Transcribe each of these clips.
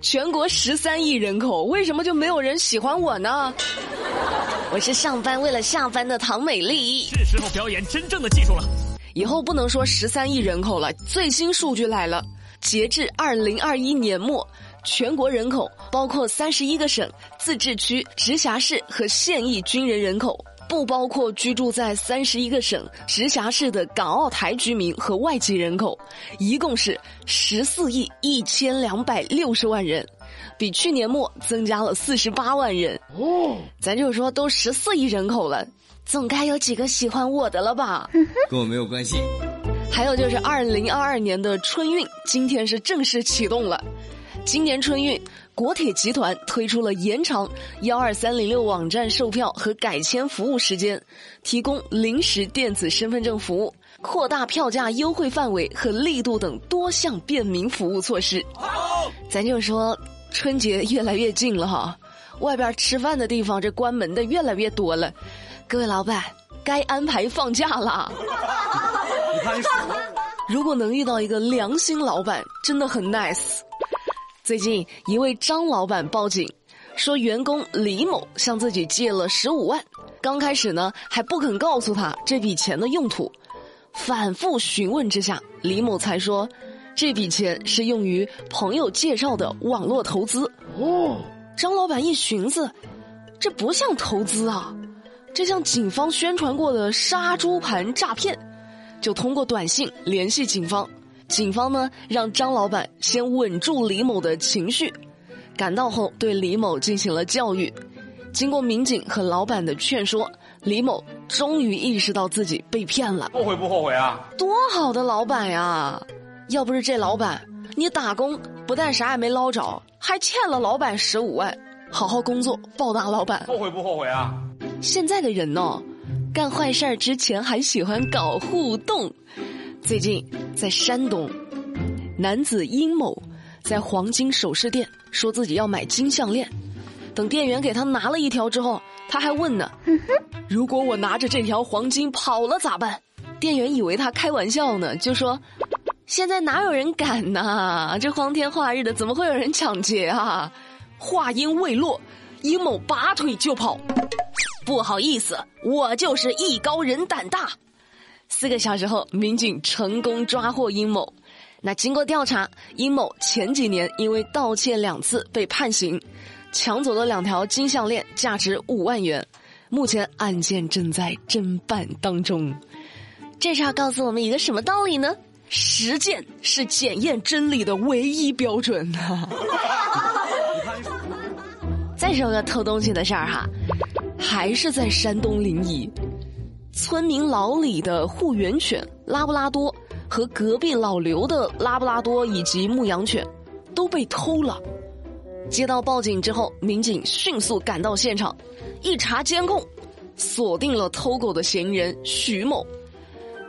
全国十三亿人口，为什么就没有人喜欢我呢？我是上班为了下班的唐美丽。是时候表演真正的技术了。以后不能说十三亿人口了，最新数据来了，截至二零二一年末，全国人口包括三十一个省、自治区、直辖市和现役军人人口。不包括居住在三十一个省、直辖市的港澳台居民和外籍人口，一共是十四亿一千两百六十万人，比去年末增加了四十八万人。哦，咱就说都十四亿人口了，总该有几个喜欢我的了吧？跟我没有关系。还有就是二零二二年的春运，今天是正式启动了。今年春运，国铁集团推出了延长幺二三零六网站售票和改签服务时间，提供临时电子身份证服务，扩大票价优惠范围和力度等多项便民服务措施。咱就说春节越来越近了哈，外边吃饭的地方这关门的越来越多了，各位老板该安排放假啦。你看，如果能遇到一个良心老板，真的很 nice。最近，一位张老板报警，说员工李某向自己借了十五万。刚开始呢，还不肯告诉他这笔钱的用途。反复询问之下，李某才说，这笔钱是用于朋友介绍的网络投资。哦，张老板一寻思，这不像投资啊，这像警方宣传过的杀猪盘诈骗，就通过短信联系警方。警方呢，让张老板先稳住李某的情绪，赶到后对李某进行了教育。经过民警和老板的劝说，李某终于意识到自己被骗了。后悔不后悔啊？多好的老板呀！要不是这老板，你打工不但啥也没捞着，还欠了老板十五万。好好工作，报答老板。后悔不后悔啊？现在的人呢，干坏事儿之前还喜欢搞互动。最近，在山东，男子殷某在黄金首饰店说自己要买金项链，等店员给他拿了一条之后，他还问呢：“ 如果我拿着这条黄金跑了咋办？”店员以为他开玩笑呢，就说：“现在哪有人敢呐？这荒天化日的，怎么会有人抢劫啊？”话音未落，殷某拔腿就跑。不好意思，我就是艺高人胆大。四个小时后，民警成功抓获殷某。那经过调查，殷某前几年因为盗窃两次被判刑，抢走了两条金项链，价值五万元。目前案件正在侦办当中。这事儿告诉我们一个什么道理呢？实践是检验真理的唯一标准呐。再说个偷东西的事儿哈，还是在山东临沂。村民老李的护园犬拉布拉多和隔壁老刘的拉布拉多以及牧羊犬都被偷了。接到报警之后，民警迅速赶到现场，一查监控，锁定了偷狗的嫌疑人徐某。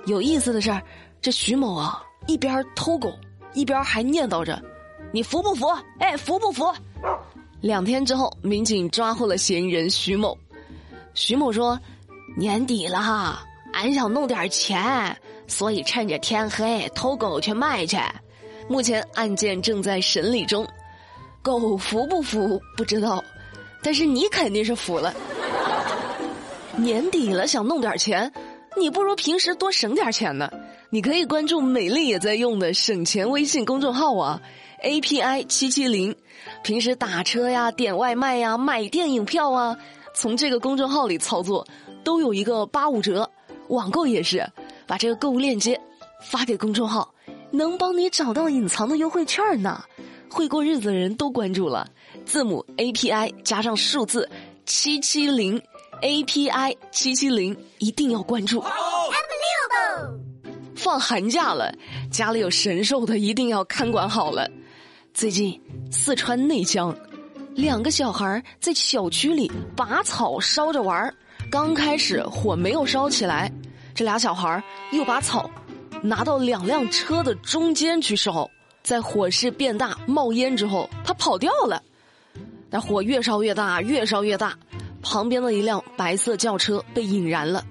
有意思的是，这徐某啊，一边偷狗，一边还念叨着：“你服不服？哎，服不服？”两天之后，民警抓获了嫌疑人徐某。徐某说。年底了哈，俺想弄点钱，所以趁着天黑偷狗去卖去。目前案件正在审理中，狗服不服不知道，但是你肯定是服了。年底了想弄点钱，你不如平时多省点钱呢。你可以关注美丽也在用的省钱微信公众号啊，API 七七零，平时打车呀、点外卖呀、买电影票啊，从这个公众号里操作。都有一个八五折，网购也是，把这个购物链接发给公众号，能帮你找到隐藏的优惠券呢。会过日子的人都关注了，字母 A P I 加上数字七七零，A P I 七七零一定要关注。放寒假了，家里有神兽的一定要看管好了。最近四川内江，两个小孩在小区里拔草烧着玩儿。刚开始火没有烧起来，这俩小孩又把草拿到两辆车的中间去烧，在火势变大冒烟之后，他跑掉了。那火越烧越大，越烧越大，旁边的一辆白色轿车被引燃了。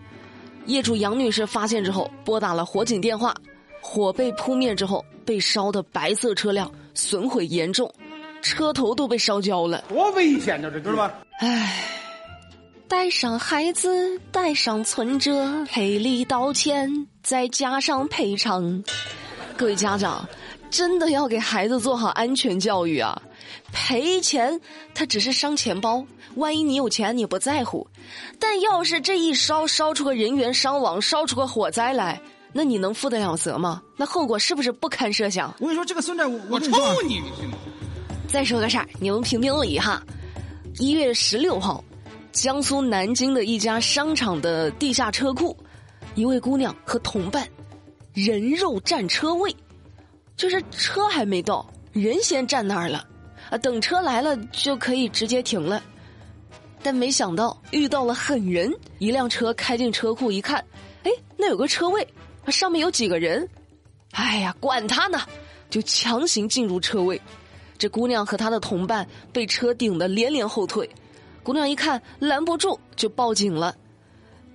业主杨女士发现之后，拨打了火警电话。火被扑灭之后，被烧的白色车辆损毁严重，车头都被烧焦了，多危险呢，这知道吧？唉，带上孩子，带上存折，赔礼道歉，再加上赔偿。各位家长，真的要给孩子做好安全教育啊！赔钱，它只是伤钱包，万一你有钱你不在乎，但要是这一烧烧出个人员伤亡，烧出个火灾来，那你能负得了责吗？那后果是不是不堪设想？我跟你说，这个孙子，我我跟你说啊抽你，你信吗？再说个事儿，你们评评理哈。一月十六号，江苏南京的一家商场的地下车库，一位姑娘和同伴人肉占车位，就是车还没到，人先站那儿了，啊，等车来了就可以直接停了。但没想到遇到了狠人，一辆车开进车库一看，哎，那有个车位，上面有几个人，哎呀，管他呢，就强行进入车位。这姑娘和她的同伴被车顶得连连后退，姑娘一看拦不住，就报警了。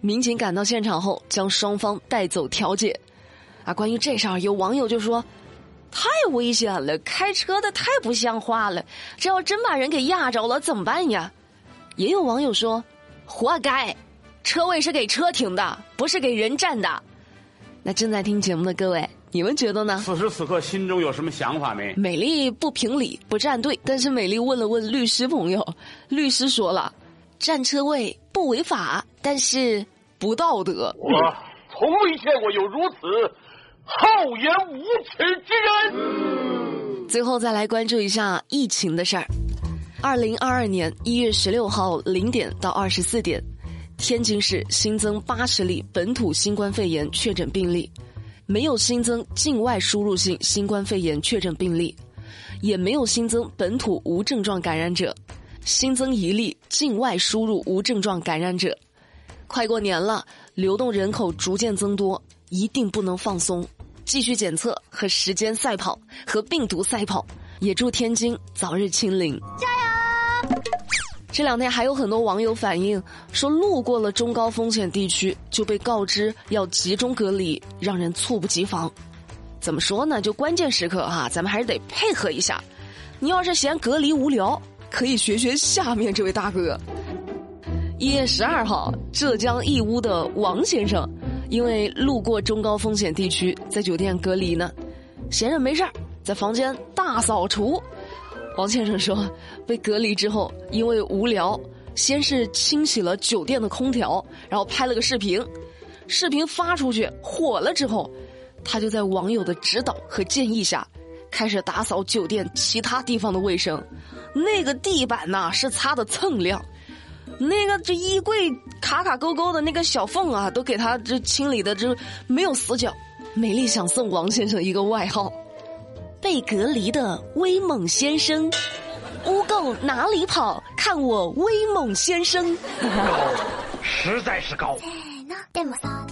民警赶到现场后，将双方带走调解。啊，关于这事儿，有网友就说：“太危险了，开车的太不像话了，这要真把人给压着了怎么办呀？”也有网友说：“活该，车位是给车停的，不是给人占的。”那正在听节目的各位，你们觉得呢？此时此刻心中有什么想法没？美丽不评理不站队，但是美丽问了问律师朋友，律师说了，占车位不违法，但是不道德。我从未见过有如此厚颜无耻之人。最后再来关注一下疫情的事儿。二零二二年一月十六号零点到二十四点，天津市新增八十例本土新冠肺炎确诊病例，没有新增境外输入性新冠肺炎确诊病例，也没有新增本土无症状感染者，新增一例境外输入无症状感染者。快过年了，流动人口逐渐增多，一定不能放松，继续检测和时间赛跑，和病毒赛跑。也祝天津早日清零，这两天还有很多网友反映说，路过了中高风险地区就被告知要集中隔离，让人猝不及防。怎么说呢？就关键时刻哈、咱们还是得配合一下。你要是嫌隔离无聊，可以学学下面这位大哥。一月十二号，浙江义乌的王先生，因为路过中高风险地区，在酒店隔离呢，闲着没事儿，在房间大扫除。王先生说，被隔离之后，因为无聊，先是清洗了酒店的空调，然后拍了个视频，视频发出去火了之后，他就在网友的指导和建议下，开始打扫酒店其他地方的卫生。那个地板呐、是擦的锃亮。那个这衣柜卡卡勾勾的那个小缝啊，都给他这清理的这没有死角。美丽想送王先生一个外号：被隔离的威猛先生。污垢哪里跑？看我威猛先生！实在是高。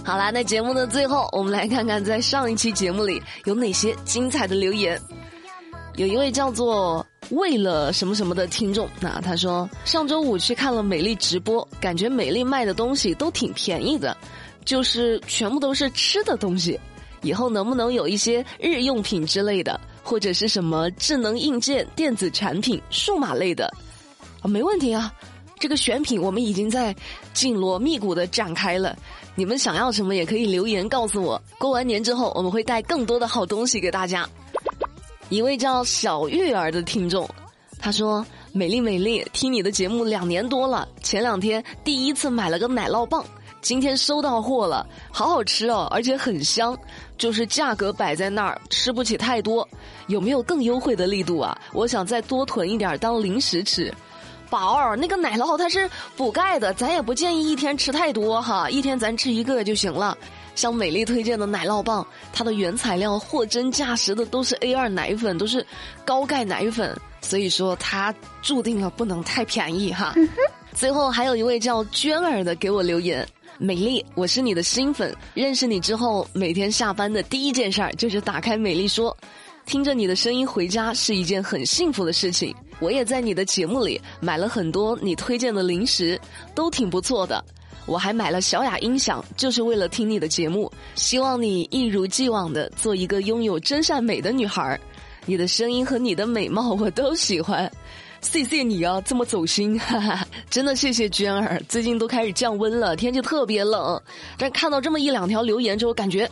好啦，那节目的最后，我们来看看在上一期节目里有哪些精彩的留言。有一位叫做为了什么什么的听众，那他说上周五去看了美丽直播，感觉美丽卖的东西都挺便宜的，就是全部都是吃的东西。以后能不能有一些日用品之类的，或者是什么智能硬件、电子产品、数码类的？啊，没问题啊。这个选品我们已经在紧锣密鼓的展开了，你们想要什么也可以留言告诉我。过完年之后，我们会带更多的好东西给大家。一位叫小玉儿的听众，他说：“美丽美丽，听你的节目两年多了，前两天第一次买了个奶酪棒，今天收到货了，好好吃哦，而且很香。就是价格摆在那儿，吃不起太多，有没有更优惠的力度啊？我想再多囤一点当零食吃。”宝儿，那个奶酪它是补钙的，咱也不建议一天吃太多哈，一天咱吃一个就行了。像美丽推荐的奶酪棒，它的原材料货真价实的都是 A 二奶粉，都是高钙奶粉，所以说它注定了不能太便宜哈。最后还有一位叫娟儿的给我留言，美丽，我是你的新粉，认识你之后，每天下班的第一件事儿就是打开美丽说。听着你的声音回家是一件很幸福的事情。我也在你的节目里买了很多你推荐的零食，都挺不错的。我还买了小雅音响，就是为了听你的节目。希望你一如既往的做一个拥有真善美的女孩儿。你的声音和你的美貌我都喜欢。谢谢你啊，这么走心，哈哈，真的谢谢娟儿。最近都开始降温了，天气特别冷，但看到这么一两条留言之后，感觉。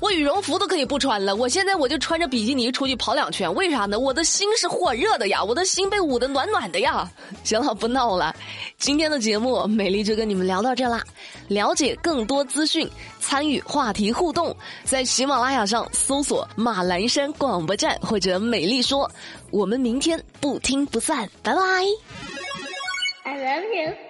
我羽绒服都可以不穿了，我现在我就穿着比基尼出去跑两圈，为啥呢？我的心是火热的呀，我的心被捂得暖暖的呀。行了，不闹了，今天的节目美丽就跟你们聊到这啦。了解更多资讯，参与话题互动，在喜马拉雅上搜索马栏山广播站或者美丽说，我们明天不听不散，拜拜。I love you.